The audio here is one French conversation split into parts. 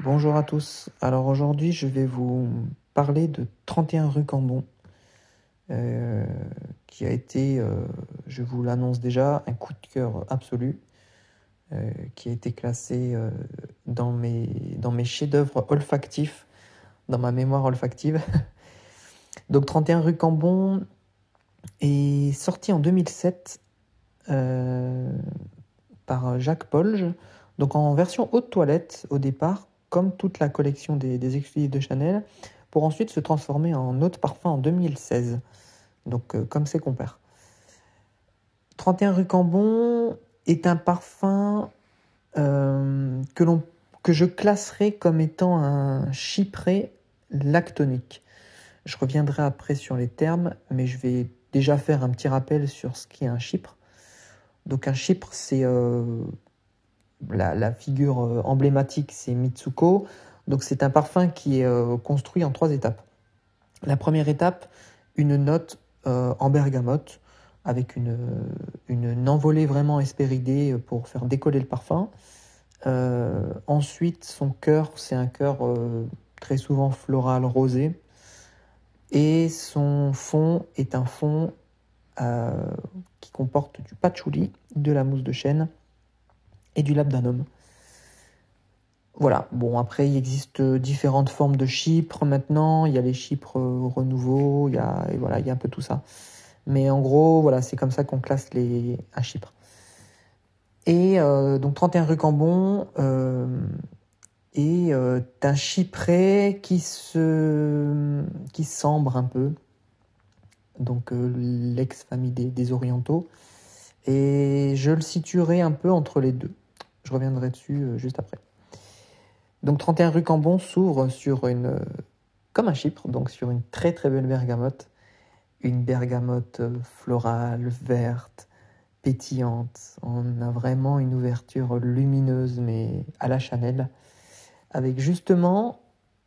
Bonjour à tous. Alors aujourd'hui, je vais vous parler de 31 rue Cambon, euh, qui a été, euh, je vous l'annonce déjà, un coup de cœur absolu, euh, qui a été classé dans mes, chefs-d'œuvre olfactifs, dans ma mémoire olfactive. Donc 31 rue Cambon est sorti en 2007 euh, par Jacques Polge, donc en version haute toilette au départ, comme toute la collection des, des exclusifs de Chanel, pour ensuite se transformer en haute parfum en 2016. Donc euh, comme ses compères. 31 rue Cambon est un parfum euh, que, que je classerai comme étant un chypré lactonique. Je reviendrai après sur les termes, mais je vais déjà faire un petit rappel sur ce qu'est un chypre. Donc un chypre, c'est euh, la, figure euh, emblématique, c'est Mitsuko. Donc c'est un parfum qui est euh, construit en trois étapes. La première étape, une note euh, en bergamote avec une, une, envolée vraiment espéridée pour faire décoller le parfum. Ensuite, son cœur, c'est un cœur très souvent floral rosé. Et son fond est un fond qui comporte du patchouli, de la mousse de chêne et du labdanum. Voilà, bon après il existe différentes formes de chypre maintenant, il y a les chypres renouveau, il y a, et voilà, un peu tout ça. Mais en gros, voilà, c'est comme ça qu'on classe les, chypre. Et euh, donc 31 rue Cambon, euh, et euh, un chypré qui se qui sambre un peu donc euh, l'ex-famille des, orientaux et je le situerai un peu entre les deux je reviendrai dessus euh, juste après. Donc 31 rue Cambon s'ouvre sur une euh, comme un chypre donc sur une très très belle bergamote. Une bergamote euh, florale verte pétillante on a vraiment une ouverture lumineuse mais à la Chanel avec justement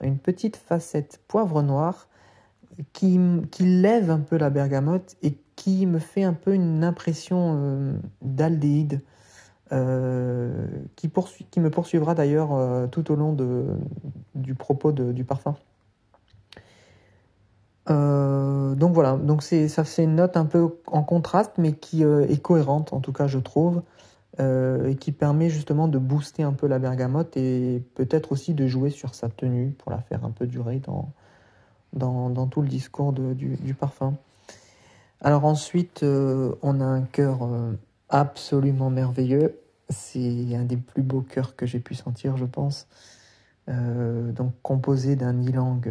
une petite facette poivre noir qui, qui lève un peu la bergamote et qui me fait un peu une impression d'aldéhyde euh, qui, me poursuivra d'ailleurs euh, tout au long du propos du parfum. Euh, donc voilà, donc c'est une note un peu en contraste mais qui est cohérente en tout cas je trouve et qui permet justement de booster un peu la bergamote et peut-être aussi de jouer sur sa tenue pour la faire un peu durer dans, tout le discours du, parfum. Alors ensuite, on a un cœur absolument merveilleux. C'est un des plus beaux cœurs que j'ai pu sentir, je pense. Euh, donc composé d'un ylang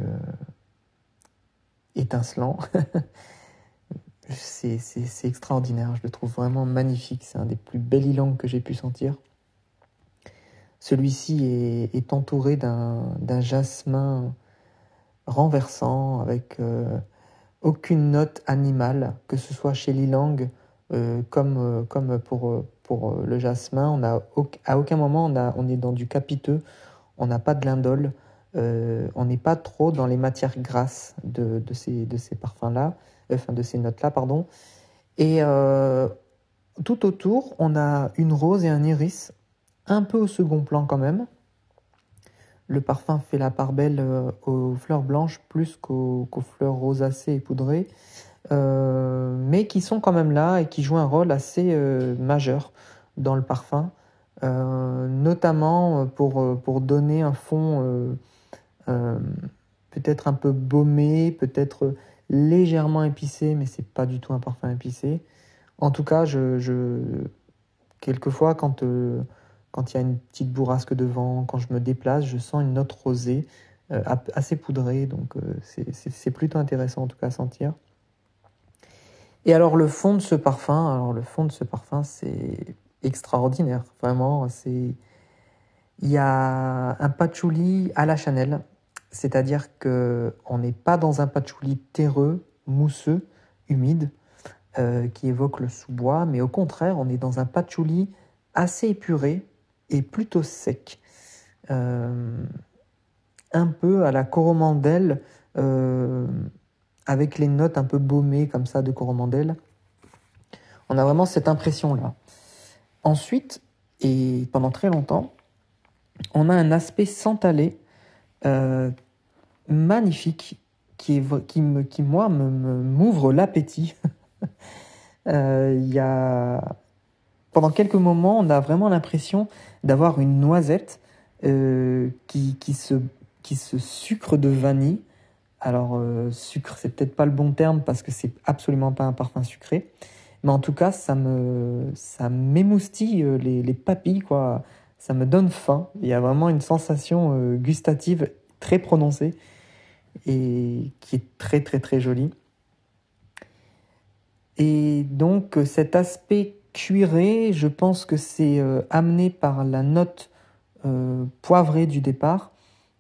étincelant. c'est extraordinaire, je le trouve vraiment magnifique. C'est un des plus belles ylangs que j'ai pu sentir. Celui-ci est, est, entouré d'un jasmin renversant avec euh, aucune note animale, que ce soit chez l'ilang euh, comme, euh, comme pour, pour le jasmin. À aucun moment on, est dans du capiteux, on n'a pas de lindole, on n'est pas trop dans les matières grasses de, ces, parfums-là enfin de ces notes-là, pardon. Et euh, tout autour, on a une rose et un iris, un peu au second plan quand même. Le parfum fait la part belle euh, aux fleurs blanches plus qu'aux qu fleurs rosacées et poudrées, euh, mais qui sont quand même là et qui jouent un rôle assez euh, majeur dans le parfum, euh, notamment pour, pour donner un fond euh, peut-être un peu baumé, peut-être légèrement épicé, mais c'est pas du tout un parfum épicé. En tout cas, je, je quelquefois quand euh, quand il y a une petite bourrasque de vent, quand je me déplace, je sens une note rosée euh, assez poudrée, donc euh, c'est plutôt intéressant en tout cas à sentir. Et alors le fond de ce parfum, alors le fond de ce parfum, c'est extraordinaire, vraiment. C'est il y a un patchouli à la Chanel, c'est-à-dire qu'on n'est pas dans un patchouli terreux, mousseux, humide, euh, qui évoque le sous-bois, mais au contraire, on est dans un patchouli assez épuré et plutôt sec. Euh, un peu à la coromandelle, euh, avec les notes un peu baumées comme ça de coromandelle. On a vraiment cette impression-là. Ensuite, et pendant très longtemps, on a un aspect santalé euh, magnifique qui, me, qui moi, m'ouvre l'appétit. Euh, y a... Pendant quelques moments, on a vraiment l'impression d'avoir une noisette euh, qui, qui, se, qui se sucre de vanille. Alors, sucre, c'est peut-être pas le bon terme parce que c'est absolument pas un parfum sucré. Mais en tout cas, ça me, m'émoustille les, les papilles, quoi ça me donne faim. Il y a vraiment une sensation euh, gustative très prononcée et qui est très très très jolie. Et donc euh, cet aspect cuiré, je pense que c'est euh, amené par la note poivrée du départ,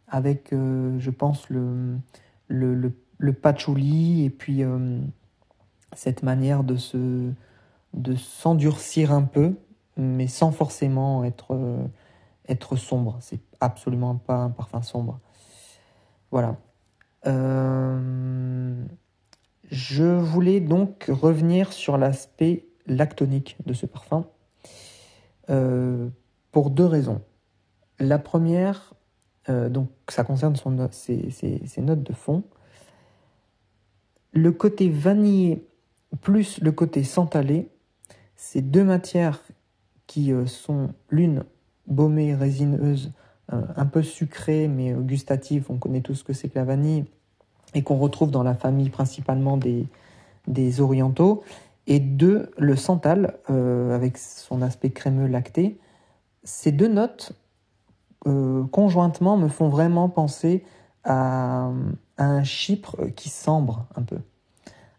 avec je pense le, le, le, patchouli et puis cette manière de se de s'endurcir un peu mais sans forcément être, euh, être sombre. C'est absolument pas un parfum sombre. Voilà. Euh, je voulais donc revenir sur l'aspect lactonique de ce parfum euh, pour deux raisons. La première, donc ça concerne son, ses, notes de fond. Le côté vanillé plus le côté santalé, ces deux matières qui euh, sont l'une baumée, résineuse, euh, un peu sucrée mais gustative, on connaît tous ce que c'est que la vanille, et qu'on retrouve dans la famille principalement des, orientaux, et deux, le santal, euh, avec son aspect crémeux lacté. Ces deux notes, conjointement, me font vraiment penser à, à, un chypre qui sambre un peu.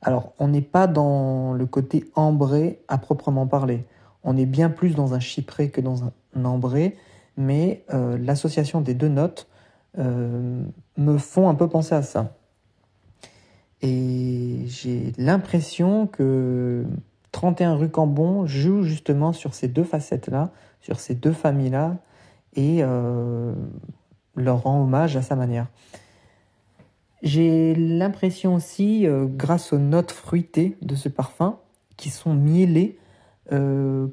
Alors, on n'est pas dans le côté ambré à proprement parler. On est bien plus dans un chypré que dans un ambré, mais euh, l'association des deux notes euh, me font un peu penser à ça. Et j'ai l'impression que 31 rue Cambon joue justement sur ces deux facettes-là, sur ces deux familles-là, et euh, leur rend hommage à sa manière. J'ai l'impression aussi, grâce aux notes fruitées de ce parfum, qui sont mielées, euh,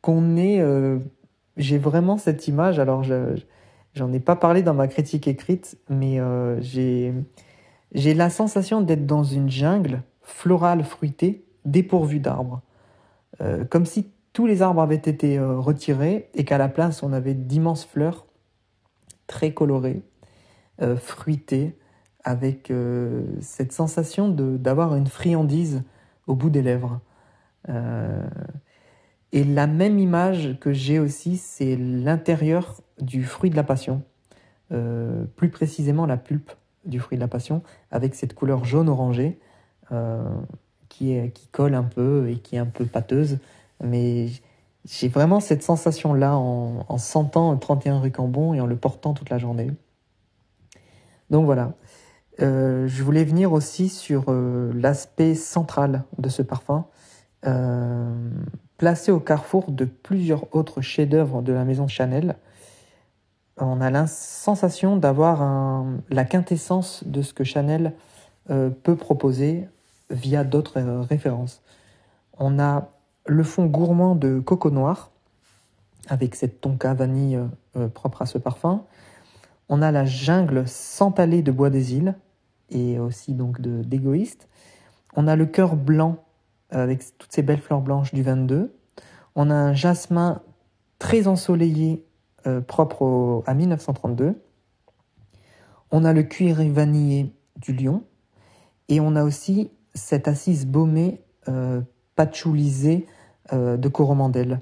qu'on est. Euh, j'ai vraiment cette image. Alors, j'en ai pas parlé dans ma critique écrite, mais euh, j'ai j'ai la sensation d'être dans une jungle florale fruitée, dépourvue d'arbres, comme si tous les arbres avaient été retirés et qu'à la place on avait d'immenses fleurs très colorées, fruitées, avec cette sensation d'avoir une friandise au bout des lèvres. Euh, et la même image que j'ai aussi, c'est l'intérieur du fruit de la passion, euh, plus précisément la pulpe du fruit de la passion, avec cette couleur jaune orangé euh, qui, qui colle un peu et qui est un peu pâteuse. Mais j'ai vraiment cette sensation-là en, en, sentant 31 rue Cambon et en le portant toute la journée. Donc voilà. Euh, je voulais venir aussi sur euh, l'aspect central de ce parfum. Euh, Placé au carrefour de plusieurs autres chefs-d'œuvre de la maison Chanel, on a la sensation d'avoir la quintessence de ce que Chanel peut proposer via d'autres références. On a le fond gourmand de Coco Noir, avec cette tonka vanille euh, propre à ce parfum. On a la jungle santalée de Bois des Îles, et aussi donc d'égoïste. On a le cœur blanc avec toutes ces belles fleurs blanches du 22. On a un jasmin très ensoleillé euh, propre à 1932. On a le cuir vanillé du lion. Et on a aussi cette assise baumée euh, patchoulisée euh, de coromandel.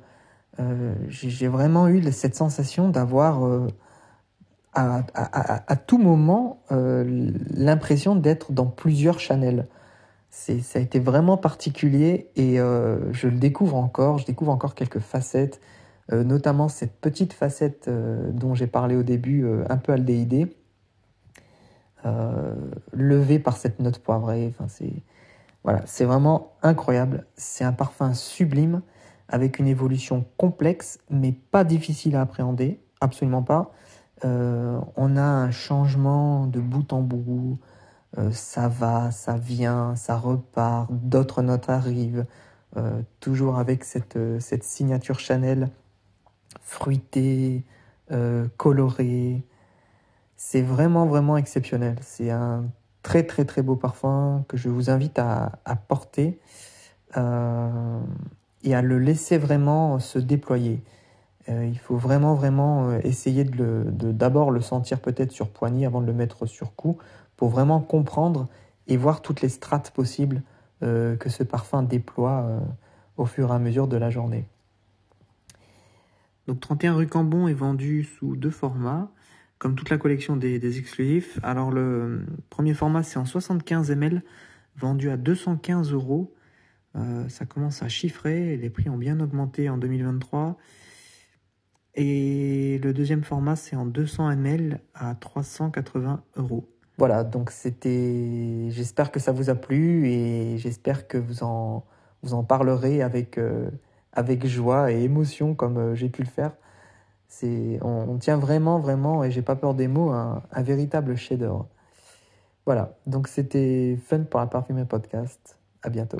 J'ai vraiment eu cette sensation d'avoir à, tout moment l'impression d'être dans plusieurs Chanel ça a été vraiment particulier et euh, je le découvre encore. Je découvre encore quelques facettes, euh, notamment cette petite facette euh, dont j'ai parlé au début, un peu aldéhydée, levée par cette note poivrée. Enfin, voilà, c'est vraiment incroyable. C'est un parfum sublime avec une évolution complexe, mais pas difficile à appréhender, absolument pas. on a un changement de bout en bout. Euh, ça va, ça vient, ça repart, d'autres notes arrivent, euh, toujours avec cette, euh, cette signature Chanel fruitée, euh, coloré. C'est vraiment, vraiment exceptionnel. C'est un très, très, très beau parfum que je vous invite à, porter euh, et à le laisser vraiment se déployer. Euh, il faut vraiment, vraiment essayer de d'abord le, sentir peut-être sur poignée avant de le mettre sur cou pour vraiment comprendre et voir toutes les strates possibles que ce parfum déploie au fur et à mesure de la journée. Donc 31 rue Cambon est vendu sous deux formats, comme toute la collection des, exclusifs. Alors le premier format c'est en 75 ml, vendu à 215 euros. Euh, ça commence à chiffrer, les prix ont bien augmenté en 2023. Et le deuxième format c'est en 200 ml à 380 euros. Voilà, donc c'était. J'espère que ça vous a plu et j'espère que vous en, vous en parlerez avec. Euh, avec joie et émotion comme euh, j'ai pu le faire. C'est, on, tient vraiment, vraiment, et j'ai pas peur des mots, un, un véritable chef-d'œuvre. Voilà, donc c'était fun pour la parfumée podcast. À bientôt.